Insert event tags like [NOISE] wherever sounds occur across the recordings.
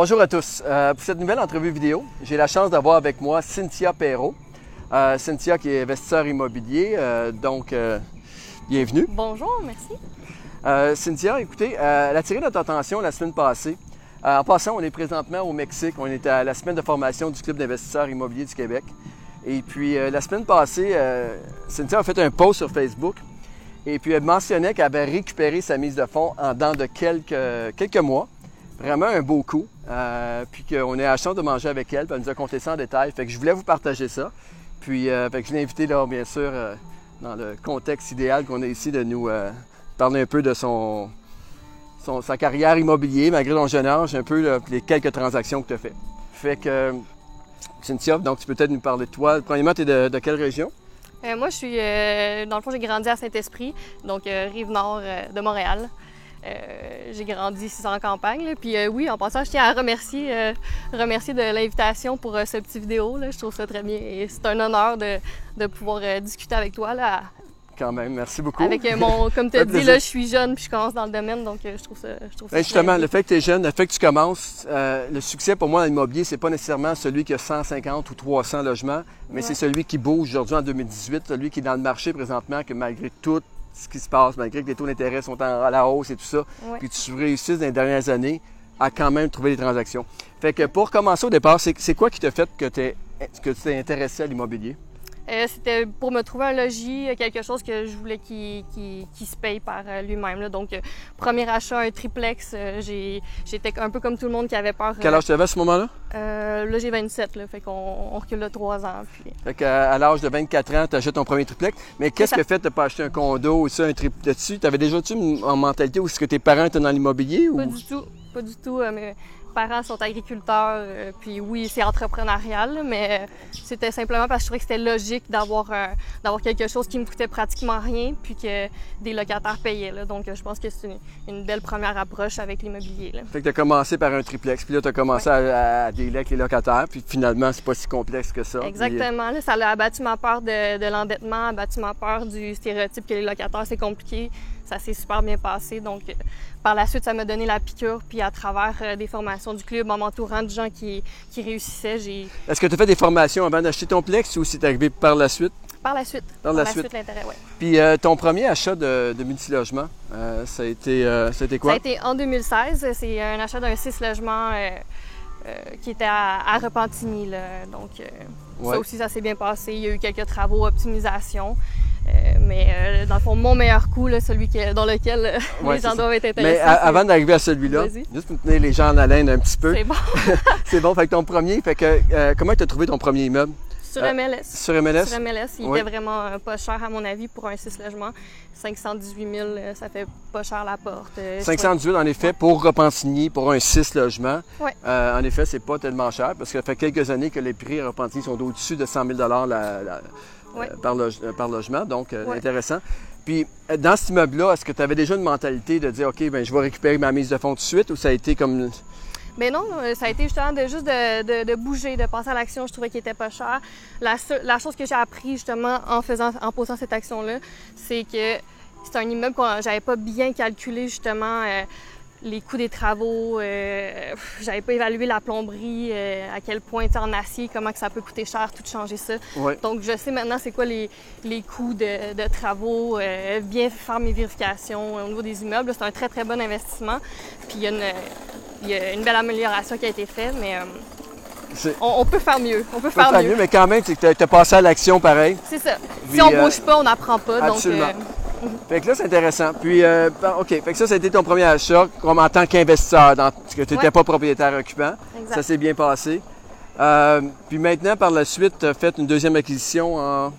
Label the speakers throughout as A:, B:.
A: Bonjour à tous. Euh, pour cette nouvelle entrevue vidéo, j'ai la chance d'avoir avec moi Cynthia Perrault. Euh, Cynthia qui est investisseur immobilier, euh, donc bienvenue.
B: Bonjour, merci.
A: Cynthia, écoutez, elle a attiré notre attention la semaine passée. En passant, on est présentement au Mexique. On est à la semaine de formation du Club d'investisseurs immobiliers du Québec. Et puis, la semaine passée, Cynthia a fait un post sur Facebook. Et puis, elle mentionnait qu'elle avait récupéré sa mise de fonds en dedans de quelques, quelques mois. Vraiment un beau coup. Euh, puis qu'on est à la chance de manger avec elle. Puis elle nous a compté ça en détail. Fait que je voulais vous partager ça. Puis, euh, fait que je l'ai invité, là, bien sûr, euh, dans le contexte idéal qu'on a ici, de nous parler un peu de son, son- sa carrière immobilière, malgré son jeune âge, un peu les quelques transactions que tu as fait. Fait que, Cynthia, donc tu peux peut-être nous parler de toi. Premièrement, tu es de, quelle région?
B: Moi, je suis, dans le fond, j'ai grandi à Saint-Esprit, donc rive nord de Montréal. Euh, j'ai grandi ici en campagne. là. Puis euh, oui, en passant, je tiens à remercier, euh, remercier de l'invitation pour euh, ce petit vidéo. Là. Je trouve ça très bien et c'est un honneur de, de pouvoir discuter avec toi. Là,
A: Quand même, merci beaucoup.
B: avec mon, [LAUGHS] comme tu as dit, là, je suis jeune puis je commence dans le domaine, donc je trouve ça, je trouve ça
A: Ben, justement, le fait que tu es jeune, le fait que tu commences, le succès pour moi dans l'immobilier, c'est pas nécessairement celui qui a 150 ou 300 logements, mais
B: Ouais.
A: c'est celui qui bouge aujourd'hui en 2018, celui qui est dans le marché présentement, que malgré tout ce qui se passe, malgré que les taux d'intérêt sont à la hausse et tout ça,
B: Ouais.
A: puis tu réussisses dans les dernières années à quand même trouver des transactions. Fait que pour commencer au départ, c'est quoi qui t'a fait que, que tu t'es intéressé à l'immobilier?
B: Euh, C'était pour me trouver un logis, euh, quelque chose que je voulais qui, qui, qui se paye par euh, lui-même. là. Donc, euh, premier achat, un triplex. euh, j'ai- J'étais un peu comme tout le monde qui avait peur.
A: Quel âge tu avais à ce moment-là?
B: Euh, là, j'ai 27, là, fait qu'on on recule de 3 ans. Puis...
A: Fait qu'à à l'âge de 24 ans, tu achètes ton premier triplex. Mais qu'est-ce que fait de pas acheter un condo ou ça, un triplex dessus? Tu avais déjà-tu en mentalité où est-ce que tes parents étaient dans l'immobilier? Ou...
B: Pas du tout, pas du tout. mes parents sont agriculteurs, euh, puis oui, c'est entrepreneurial, mais euh, c'était simplement parce que je trouvais que c'était logique d'avoir un- d'avoir quelque chose qui me coûtait pratiquement rien, puis que des locataires payaient. là. Donc, euh, je pense que c'est une, une belle première approche avec l'immobilier.
A: Fait que tu as commencé par un triplex, puis là, tu as commencé à, à dealer avec les locataires, puis finalement, c'est pas si complexe que ça. Puis,
B: Exactement. Là, ça a abattu ma peur de, de l'endettement, abattu ma peur du stéréotype que les locataires, c'est compliqué. Ça s'est super bien passé. Donc, euh, par la suite, ça m'a donné la piqûre. Puis, à travers euh, des formations du club, en m'entourant de gens qui, qui réussissaient, j'ai.
A: Est-ce que tu as fait des formations avant d'acheter ton plex ou c'est arrivé par la suite?
B: Par la suite.
A: Par la suite.
B: l'intérêt, ouais.
A: Puis euh, ton premier achat de, de multilogement, euh, ça, a été, euh, ça a été
B: Ça
A: quoi?
B: a été en 2016. C'est un achat d'un 6 logements qui était à, à Repentigny. là. Donc,
A: Ouais.
B: ça aussi, ça s'est bien passé. Il y a eu quelques travaux, optimisation. Mais euh, dans le fond, mon meilleur coup, là, celui que- dans lequel euh,
A: Ouais,
B: les gens doivent être intéressés.
A: Mais avant d'arriver à celui-là, juste pour tenir les gens en haleine un petit peu,
B: C'est bon. [LAUGHS]
A: c'est bon. Fait que ton premier, fait que euh, comment tu as trouvé ton premier immeuble?
B: Sur MLS.
A: Sur MLS?
B: Sur MLS, il
A: Oui.
B: était vraiment pas cher à mon avis pour un 6 logements. 518 000, euh, ça fait pas cher la porte. Euh, je
A: 518 en effet pour Repentigny, pour un 6 logements.
B: Ouais.
A: En effet, c'est pas tellement cher parce que ça fait quelques années que les prix à Repentigny sont au-dessus de 100 000 la- la-
B: Ouais.
A: euh, par, loge- euh, par logement, donc euh,
B: Ouais.
A: intéressant. Puis dans cet immeuble-là, est-ce que tu avais déjà une mentalité de dire OK, ben je vais récupérer ma mise de fonds tout de suite ou ça a été comme
B: Mais non, euh, ça a été justement de juste de, de- de bouger, de passer à l'action. Je trouvais qu'il était pas cher. La, la chose que j'ai appris justement en faisant, en posant cette action-là, c'est que c'est un immeuble que j'avais pas bien calculé justement euh, les coûts des travaux. euh, j'avais pas évalué la plomberie, euh, à quel point en acier, comment que ça peut coûter cher, tout changer ça.
A: Ouais.
B: Donc je sais maintenant c'est quoi les, les coûts de, de travaux, euh, bien faire mes vérifications au niveau des immeubles. C'est un très très bon investissement. Puis il y a une, il y a une belle amélioration qui a été faite, mais on, on peut faire mieux. On peut faire mieux.
A: mieux, mais quand même, tu as passé à l'action pareil.
B: C'est ça.
A: Puis,
B: si on bouge pas, on n'apprend pas.
A: absolument.
B: Donc,
A: Fait que là, c'est intéressant. Puis, euh, OK, fait que ça, été ton premier achat comme en tant qu'investisseur, dans, parce que tu n'étais
B: Ouais.
A: pas propriétaire occupant.
B: exact.
A: Ça s'est bien passé. Euh, puis maintenant, par la suite, tu as fait une deuxième acquisition en.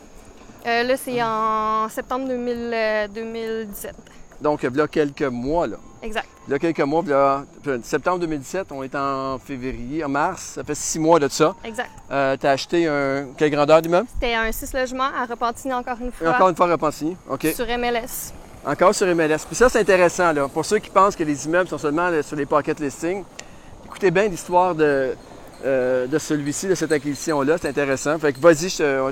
B: Euh, là, c'est en septembre 2000, euh, 2017.
A: Donc, il y a quelques mois, là.
B: Exact.
A: Il y a quelques mois, là, septembre 2017, on est en février, en mars, ça fait six mois de ça.
B: Exact.
A: Euh, tu as acheté un. Quelle grandeur d'immeuble?
B: C'était un 6 logements à Repentigny encore une
A: Et
B: fois.
A: encore une fois, Repentigny. OK.
B: Sur MLS.
A: Encore sur MLS. Puis ça, c'est intéressant, là. Pour ceux qui pensent que les immeubles sont seulement là, sur les pocket listings, écoutez bien l'histoire de, euh, de celui-ci, de cette acquisition-là. C'est intéressant. Fait que vas-y, je te,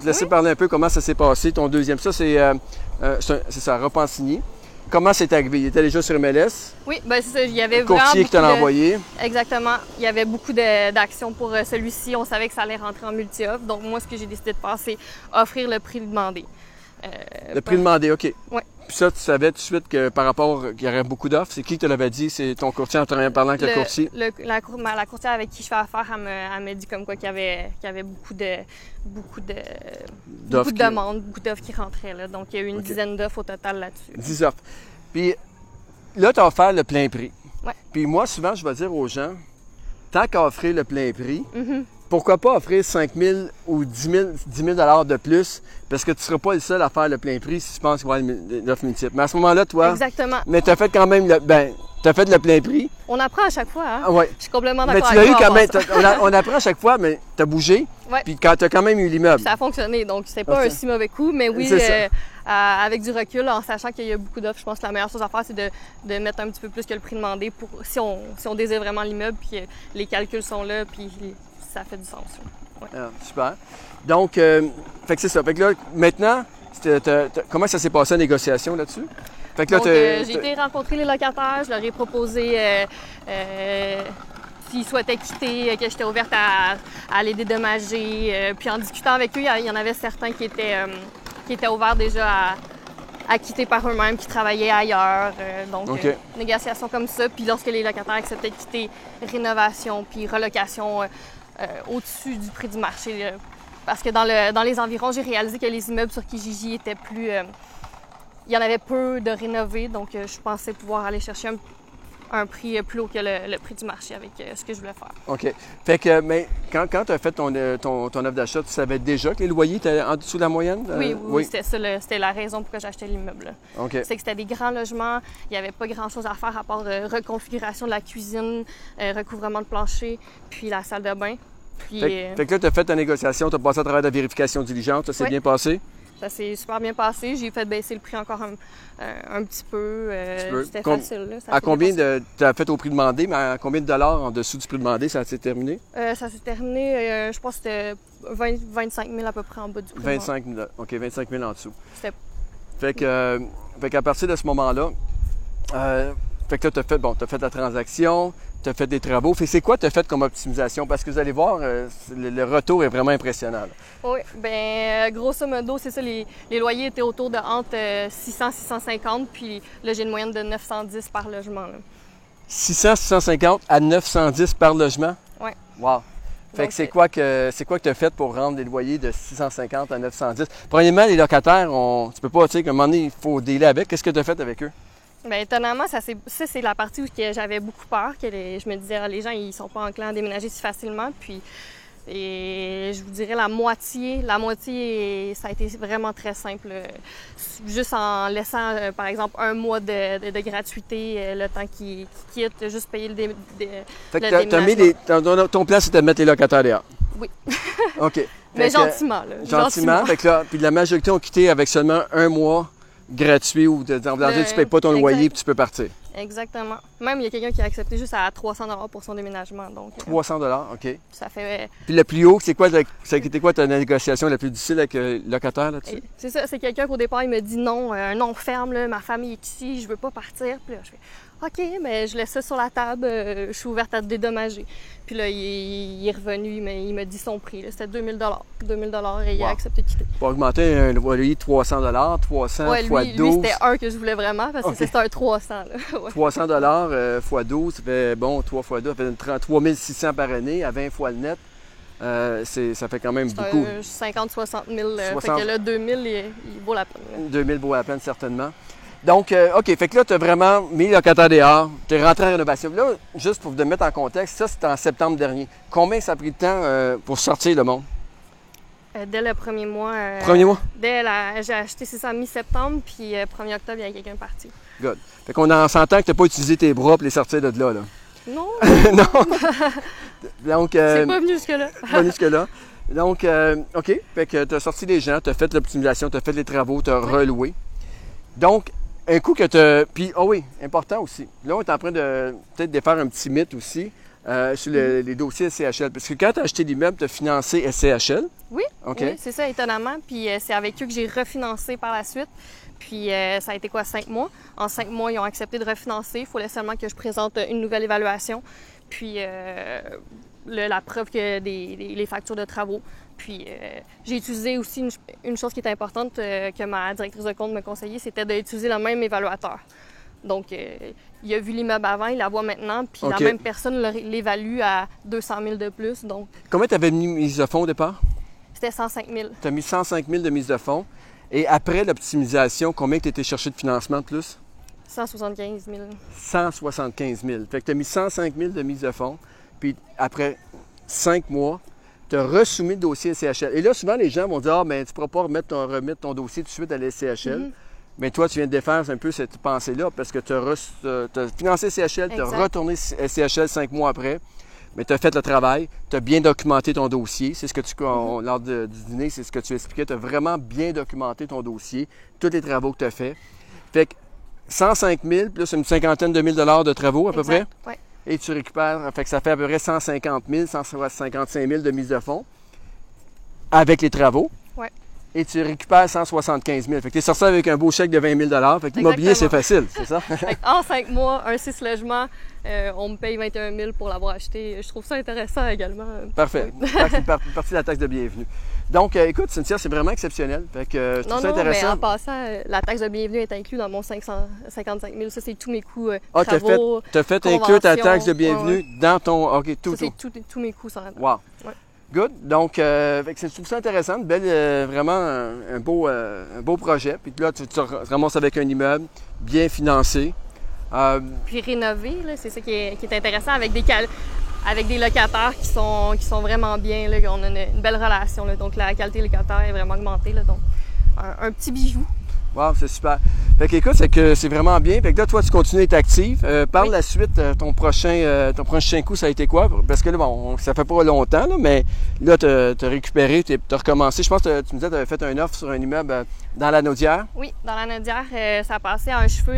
A: te laisser
B: Oui.
A: parler un peu comment ça s'est passé, ton deuxième. Ça, euh, euh, c'est ça, Repentigny. Comment c'est arrivé? Il était déjà sur MLS?
B: Oui, ben c'est ça. Il y avait
A: Le courtier qui te l'a
B: beaucoup de-
A: envoyé?
B: Exactement. Il y avait beaucoup d'actions pour euh, celui-ci. On savait que ça allait rentrer en multi-offre. Donc, moi, ce que j'ai décidé de faire, c'est offrir le prix demandé. Euh,
A: Le prix demandé, OK.
B: Ouais.
A: Puis ça, tu savais tout de suite que par rapport qu'il y aurait beaucoup d'offres. C'est qui qui te l'avait dit? C'est ton courtier en travaillant parlant avec le, courtier?
B: le- la, cour- ma- la courtière avec qui je fais affaire, elle me, elle me dit comme quoi qu'il y avait, qu'il y avait beaucoup de, beaucoup de, beaucoup de
A: qui-
B: demandes, beaucoup d'offres qui rentraient. Là. Donc, il y a eu une dizaine d'offres au total là-dessus.
A: 10 offres. Puis là, tu as offert le plein prix.
B: Ouais.
A: Puis moi, souvent, je vais dire aux gens, tant qu'à offrir le plein prix,
B: Mhm.
A: Pourquoi pas offrir 5 000 ou 10 000, 10 000 de plus, parce que tu ne seras pas le seul à faire le plein prix si tu penses qu'il va y avoir une offre multiple. Mais à ce moment-là, toi,
B: Exactement.
A: mais tu as fait quand même le, ben, tu as fait le plein prix.
B: On apprend à chaque fois. Hein?
A: Ah ouais.
B: Je suis complètement
A: Mais
B: d'accord
A: tu l'as eu quand même, on, a- on apprend à chaque fois, mais tu as bougé.
B: Ouais.
A: Puis quand tu as quand même eu l'immeuble.
B: Ça a fonctionné, donc c'est pas
A: Ah,
B: un
A: ça-
B: si mauvais coup, mais oui, euh, avec du recul, en sachant qu'il y a beaucoup d'offres, je pense que la meilleure chose à faire, c'est de, de mettre un petit peu plus que le prix demandé pour si on, si on désire vraiment l'immeuble, puis les calculs sont là, puis ça fait du sens.
A: Ah, super. Donc, euh, fait que c'est ça. Fait que là, maintenant, c'était- t'as- t'as- comment ça s'est passé la négociation là-dessus? Fait que là,
B: Donc,
A: t'as-
B: euh, j'ai été rencontrer les locataires, je leur ai proposé euh, s'ils souhaitaient quitter, que j'étais ouverte à, à les dédommager. puis en discutant avec eux, il y en avait certains qui étaient, qui étaient ouverts déjà à, à quitter par eux-mêmes, qui travaillaient ailleurs. euh, donc, euh, négociation comme ça. Puis lorsque les locataires acceptaient de quitter, rénovation, puis relocation euh, au-dessus du prix du marché. parce que dans, le, dans les environs, j'ai réalisé que les immeubles sur Kijiji étaient plus... euh, il y en avait peu de rénovés, donc euh, je pensais pouvoir aller chercher un, un prix euh, plus haut que le, le prix du marché avec euh, ce que je voulais faire.
A: OK. Fait que, mais quand, quand tu as fait ton, euh, ton, ton offre d'achat, tu savais déjà que les loyers étaient en dessous de la moyenne?
B: Oui, oui, oui, c'était ça, le- c'était la raison pourquoi j'achetais l'immeuble.
A: OK.
B: C'est que c'était des grands logements, il n'y avait pas grand-chose à faire à part euh, reconfiguration de la cuisine, euh, recouvrement de plancher, puis la salle de bain. Puis
A: Fait, que- fait que là, tu as fait ta négociation, tu as passé à travers la vérification diligente, ça s'est
B: Oui.
A: bien passé?
B: Ça s'est super bien passé. J'ai fait baisser le prix encore un, un petit peu. euh. C'était facile. là, ça
A: À combien de. Tu as fait au prix demandé, mais à combien de dollars en dessous du prix demandé, ça s'est terminé?
B: Euh, ça s'est terminé, euh, je pense que c'était 20 25 000 à peu près en bas du prix.
A: 25 000. OK, 25 000 en dessous.
B: C'était-
A: Fait que, fait qu'à partir de ce moment-là, fait que là, tu as fait, bon, t'as fait la transaction, tu as fait des travaux. Fait que c'est quoi tu as fait comme optimisation? Parce que vous allez voir, euh, le, le retour est vraiment impressionnant. là.
B: Oui, ben euh, grosso modo, c'est ça, les, les loyers étaient autour de entre 600 650, puis là, j'ai une moyenne de 910 par logement. là.
A: 600, 650 à 910 par logement?
B: Ouais.
A: Wow. Fait
B: Donc,
A: que c'est
B: euh,
A: quoi que c'est quoi que tu as fait pour rendre les loyers de 650 à 910? Premièrement, les locataires, on, tu peux pas, tu sais, qu'à un moment donné, il faut dealer avec. Qu'est-ce que tu as fait avec eux?
B: Ben, étonnamment, ça, c'est, ça, c'est la partie où j'avais beaucoup peur, que les- je me disais, ah, les gens, ils sont pas enclins à déménager si facilement. Puis, et je vous dirais la moitié, la moitié, ça a été vraiment très simple. euh, Juste en laissant, euh, par exemple, un mois de, de- de gratuité, euh, le temps qu'ils quittent, juste payer le dé- dé-
A: Fait que
B: Le
A: mis ton, ton- plan, c'était de mettre les locataires dehors.
B: Oui.
A: OK. [LAUGHS]
B: Mais
A: Fait
B: gentiment, là.
A: Gentiment. Fait que là, puis la majorité ont quitté avec seulement un mois gratuit ou de, voulant dire, tu payes pas ton
B: exact.
A: loyer puis tu peux partir.
B: Exactement. Même, il y a quelqu'un qui a accepté juste à 300 pour son déménagement. Donc, euh,
A: 300 OK.
B: ça fait
A: Puis le plus haut, c'est quoi, c'était quoi ta négociation la plus difficile avec le locataire là-dessus?
B: C'est ça, c'est quelqu'un qu'au départ, il me dit non, euh, un non ferme, là, ma famille est ici, je veux pas partir. Puis là, je fais OK, mais je laisse ça sur la table, euh, je suis ouverte à te dédommager. Puis là, il, est revenu, il m'a- il m'a dit son prix, c'était 2000 2000 et il
A: Wow.
B: a accepté de quitter.
A: Pour augmenter un loyer de 300 300
B: Ouais,
A: fois
B: lui, lui
A: 12.
B: c'était un que je voulais vraiment parce que c'était un 300. Là. [LAUGHS] Ouais.
A: 300 dollars euh, fois 12, ça fait bon 3 fois 2, ça fait une 30 3600 par année à 20 fois le net. Euh, ça fait quand même beaucoup.
B: un 50-60 000. euh,
A: 60.
B: Fait que là, 2000, il, il vaut la peine. là.
A: 2000 vaut la peine certainement. Donc, euh, OK, fait que là, tu as vraiment mis le locataire dehors, tu es rentré en rénovation. Là, juste pour vous mettre en contexte, ça, c'était en septembre dernier. Combien ça a pris de temps euh, pour sortir le monde?
B: Euh, dès le premier mois.
A: Premier mois?
B: Dès la, j'ai acheté c'est ça mi-septembre, puis euh, 1er octobre, il y a quelqu'un parti.
A: Fait qu'on en s'entend que tu n'as pas utilisé tes bras pour les sortir de là. là.
B: Non, [LAUGHS]
A: non! Donc, euh,
B: c'est pas venu jusque-là.
A: pas jusque-là. Donc, OK. Fait que tu as sorti les gens, tu as fait l'optimisation, tu as fait les travaux, tu as reloué. Donc, un coup que tu as. Puis, ah oui, important aussi. Là, on est en train de peut-être de faire un petit mythe aussi euh, sur le- les dossiers SCHL. Parce que quand tu as acheté l'immeuble, tu as financé SCHL.
B: Oui.
A: OK.
B: Oui, c'est ça, étonnamment. Puis euh, c'est avec eux que j'ai refinancé par la suite. Puis euh, ça a été quoi, cinq mois? En cinq mois, ils ont accepté de refinancer. Il fallait seulement que je présente une nouvelle évaluation. Puis euh, le- la preuve que des, des- les factures de travaux. Puis euh, j'ai utilisé aussi une, une chose qui est importante euh, que ma directrice de compte me conseillait, c'était d'utiliser le même évaluateur. Donc, euh, il a vu l'immeuble avant, il la voit maintenant, puis la même personne l'évalue à 200 000 de plus. Donc,
A: Combien tu avais mis mise de fonds au départ?
B: c'était 105 000.
A: Tu as mis 105 000 de mise de fonds. Et après l'optimisation, combien tu étais cherché de financement de plus?
B: 175 000.
A: 175 000. Fait que tu as mis 105 000 de mise de fonds. Puis après cinq mois, tu as resoumis le dossier à CHL. Et là, souvent, les gens vont dire Ah, mais tu ne pourras pas remettre ton, remettre ton dossier tout de suite à la SCHL.
B: Mhm.
A: Mais toi, tu viens de défaire un peu cette pensée-là parce que tu as, financé CHL, tu as retourné CHL cinq mois après. Mais tu as fait le travail, tu as bien documenté ton dossier. C'est ce que tu, on- lors de- du dîner, c'est ce que tu expliquais. Tu as vraiment bien documenté ton dossier, tous les travaux que tu as faits. Fait que 105 000 plus une cinquantaine de mille dollars de travaux à peu près?
B: Oui,
A: Et tu récupères, fait que ça fait à peu près 150 000, 155 000 de mise de fonds avec les travaux.
B: Ouais.
A: Et tu récupères 175 000. Fait que tu es sorti avec un beau chèque de 20 000 Fait que l'immobilier, c'est facile, c'est ça? [LAUGHS]
B: en cinq mois, un 6 logements, euh, on me paye 21 000 pour l'avoir acheté. Je trouve ça intéressant également.
A: Parfait. C'est par- partie de la taxe de bienvenue. Donc, euh, écoute, Cynthia, c'est vraiment exceptionnel. Fait que euh, je trouve
B: Non,
A: ça
B: non, mais
A: intéressant.
B: en passant, euh, la taxe de bienvenue est inclue dans mon 555 000. Ça, c'est tous mes coûts euh,
A: Ah, t'as fait, t'as fait inclure ta taxe de
B: ouais,
A: bienvenue dans ton. OK, tout,
B: Ça,
A: tout.
B: c'est tous- mes coûts là-dedans.
A: Wow.
B: Ouais.
A: Good. Donc, euh, fait que c'est- je trouve ça intéressant. Une belle, euh, vraiment un, un beau, euh, un beau projet. Puis là, tu te ramasses avec un immeuble bien financé.
B: Puis rénover, là, c'est ça qui est, qui est intéressant avec des, cal- avec des locataires qui sont, qui sont vraiment bien. Là, on a une, une belle relation. Là, donc la qualité locataire est vraiment augmentée. Là, donc un, un petit bijou.
A: wow, c'est super. Fait que, écoute, c'est que c'est vraiment bien. Fait que là, toi, tu continues d'être actif. Euh, par
B: Oui.
A: la suite, euh, ton prochain, euh, ton prochain coup, ça a été quoi? Parce que là, bon, ça fait pas longtemps, là, mais là, tu as récupéré, tu as recommencé. Je pense que tu me disais que tu avais fait un offre sur un immeuble euh, dans la Naudière.
B: Oui, dans la Nodière, euh, ça passait à un cheveu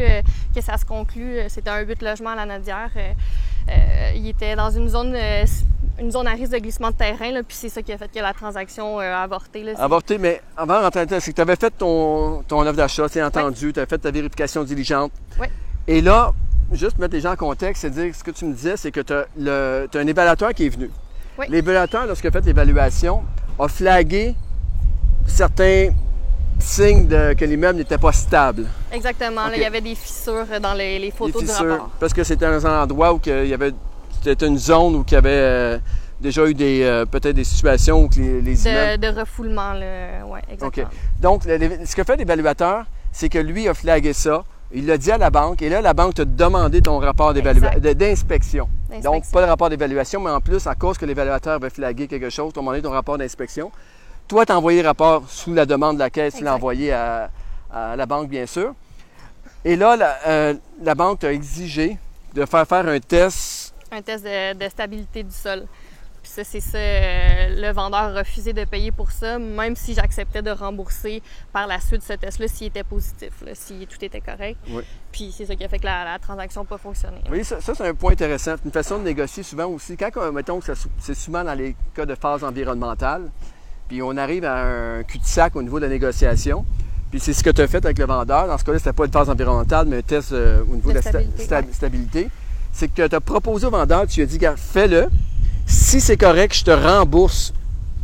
B: que ça se conclut. C'était un 8 logements à la Nodière. Euh, il était dans une zone, euh, une zone à risque de glissement de terrain, là, puis c'est ça qui a fait que la transaction euh, a avorté. Là.
A: Avorté, mais avant de rentrer là-dedans, c'est que tu avais fait ton, ton offre d'achat, tu entendu, tu avais fait ta vérification diligente.
B: Oui.
A: Et là, juste pour mettre les gens en contexte, c'est dire ce que tu me disais, c'est que tu as, un évaluateur qui est venu.
B: Oui.
A: L'évaluateur, lorsqu'il a fait l'évaluation, a flagué certains signes de- que l'immeuble n'était pas stable.
B: Exactement. là, il y avait des fissures dans les, photos du
A: fissures,
B: rapport.
A: parce que c'était un endroit où il y avait, c'était une zone où il y avait euh, déjà eu des, euh, peut-être des situations où les, les immeubles
B: De, de refoulement, là. Ouais, exactement.
A: Donc, le- ce que fait l'évaluateur, c'est que lui a flagué ça. Il l'a dit à la banque et là, la banque t'a demandé ton rapport de- d'inspection. Donc, pas le rapport d'évaluation, mais en plus, à cause que l'évaluateur avait flagué quelque chose, t'as demandé ton rapport d'inspection. Toi, tu as envoyé le rapport sous la demande de la caisse, tu l'as envoyé à, à la banque, bien sûr. Et là, la, euh, la banque t'a exigé de faire faire un test.
B: Un test de, de stabilité du sol. Puis ça, c'est ça. euh, le vendeur a refusé de payer pour ça, même si j'acceptais de rembourser par la suite ce test-là s'il était positif, là, si tout était correct.
A: Oui.
B: Puis c'est ça qui a fait que la, la transaction n'a pas fonctionné.
A: Oui, ça, ça, c'est un point intéressant. Une façon de négocier souvent aussi. Quand, euh, mettons c'est souvent dans les cas de phase environnementale, puis on arrive à un cul-de-sac au niveau de la négociation, puis c'est ce que tu as fait avec le vendeur. Dans ce cas-là, c'était pas une phase environnementale, mais un test euh, au niveau de,
B: De
A: la sta-
B: stabilité,
A: sta-
B: ouais.
A: stabilité. C'est que tu as proposé au vendeur, tu lui as dit, fais-le. Si c'est correct, je te rembourse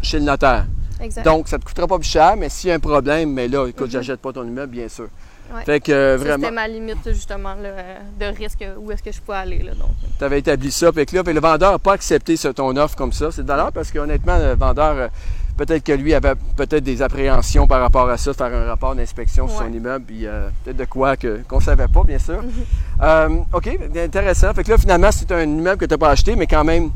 A: chez le notaire.
B: Exact.
A: Donc, ça ne te coûtera pas plus cher, mais s'il y a un problème, mais là, écoute, j'achète pas ton immeuble, bien sûr.
B: Ouais.
A: Fait que euh, vraiment.
B: C'était ma limite, justement, là, euh, de risque, où est-ce que je pouvais aller. Là, donc.
A: tu avais établi ça. Fait que là, fait le vendeur n'a pas accepté ce- ton offre comme ça. C'est de valeur parce qu'honnêtement, le vendeur, peut-être que lui avait peut-être des appréhensions par rapport à ça, de faire un rapport d'inspection sur son
B: Ouais.
A: immeuble, puis euh, peut-être de quoi que, qu'on ne savait pas, bien sûr. Euh, OK, intéressant. Fait que là, finalement, c'est un immeuble que tu n'as pas acheté, mais quand même.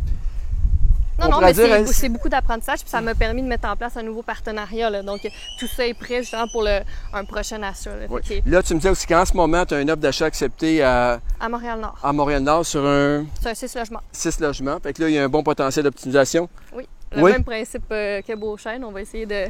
B: Non,
A: on
B: non, mais
A: dire,
B: c'est,
A: hein,
B: c'est beaucoup d'apprentissage, puis ça m'a permis de mettre en place un nouveau partenariat. là. Donc, tout ça est prêt justement pour le, un prochain achat. là. Que,
A: Là, tu me disais aussi qu'en ce moment, tu as une offre d'achat acceptée à,
B: à Montréal-Nord.
A: à Montréal-Nord sur un
B: C'est un 6 logements.
A: 6 logements. Fait que là, il y a un bon potentiel d'optimisation.
B: Oui. Le
A: Oui.
B: même principe euh, que Beauchesne. On va essayer de.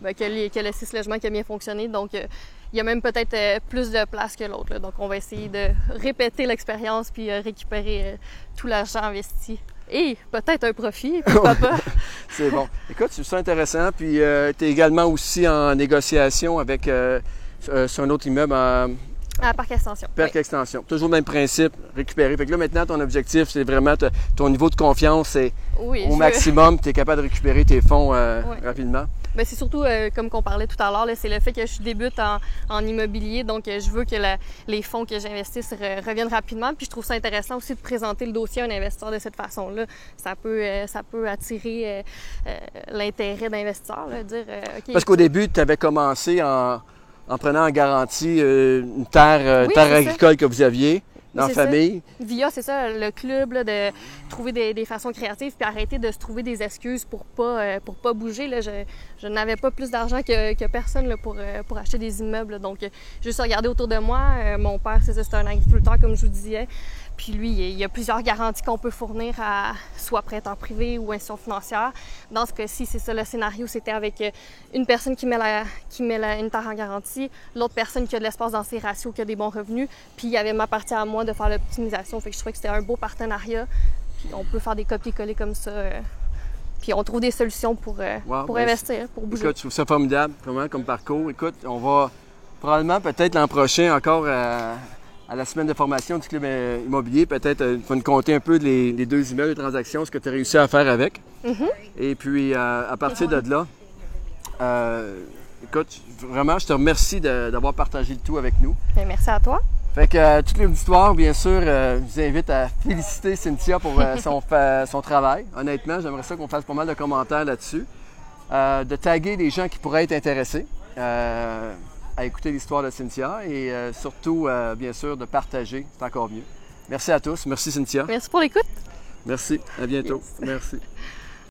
B: ben, que, les- que le 6 logements qui a bien fonctionné. Donc, euh, il y a même peut-être euh, plus de place que l'autre. Donc, on va essayer de répéter l'expérience puis récupérer tout l'argent investi et peut-être un profit, [LAUGHS] pourquoi pas. [LAUGHS]
A: c'est bon. Écoute, c'est ça intéressant. Puis euh, tu es également aussi en négociation avec euh, sur un autre immeuble en
B: à Parc Extension.
A: Parc Extension. Toujours le même principe, récupérer. Fait que là, maintenant, ton objectif, c'est vraiment ton niveau de confiance est au maximum. Tu es capable de récupérer tes fonds rapidement.
B: Bien, c'est surtout, comme qu'on parlait tout à l'heure, c'est le fait que je débute en, immobilier. Donc, je veux que les fonds que j'investisse reviennent rapidement. Puis, je trouve ça intéressant aussi de présenter le dossier à un investisseur de cette façon-là. Ça peut, ça peut attirer l'intérêt d'investisseurs. Dire,
A: Parce qu'au début, tu avais commencé en en prenant en garantie euh, une terre, euh, terre agricole que vous aviez dans la famille.
B: Via, c'est ça, le club, de trouver des, façons créatives puis arrêter de se trouver des excuses pour pas, euh, pour pas bouger. Là. Je, n'avais pas plus d'argent que, personne là, pour, pour acheter des immeubles. Donc, juste regarder autour de moi. mon père, c'est ça, c'est un agriculteur, comme je vous disais. Puis lui, il y a plusieurs garanties qu'on peut fournir à soit prêteur privé ou institution financière. Dans ce cas-ci, c'est ça le scénario, c'était avec euh, une personne qui met, la, qui met une terre en garantie, l'autre personne qui a de l'espace dans ses ratios, qui a des bons revenus, puis il y avait ma partie à moi de faire l'optimisation. Fait que je trouvais que c'était un beau partenariat. Puis on peut faire des copier-coller comme ça. Euh, puis on trouve des solutions pour, euh, pour ben, investir, pour bouger.
A: Écoute, je trouve ça formidable, comment, comme parcours. Écoute, on va probablement peut-être l'an prochain encore à la semaine de formation du club immobilier, peut-être il faut nous compter un peu les, deux immeubles de transactions, ce que tu as réussi à faire avec. Mm-hmm. Et puis euh, à partir de là, euh, écoute, vraiment, je te remercie d'avoir partagé le tout avec nous.
B: Ben, merci à toi.
A: Fait que euh, toute l'auditoire, bien sûr, je vous invite à féliciter Cynthia pour son, son travail. Honnêtement, j'aimerais ça qu'on fasse pas mal de commentaires là-dessus. de taguer les gens qui pourraient être intéressés à écouter l'histoire de Cynthia et euh, surtout, euh, bien sûr, de partager. C'est encore mieux. Merci à tous. Merci, Cynthia.
B: Merci pour l'écoute.
A: Merci. À bientôt. Merci. [LAUGHS]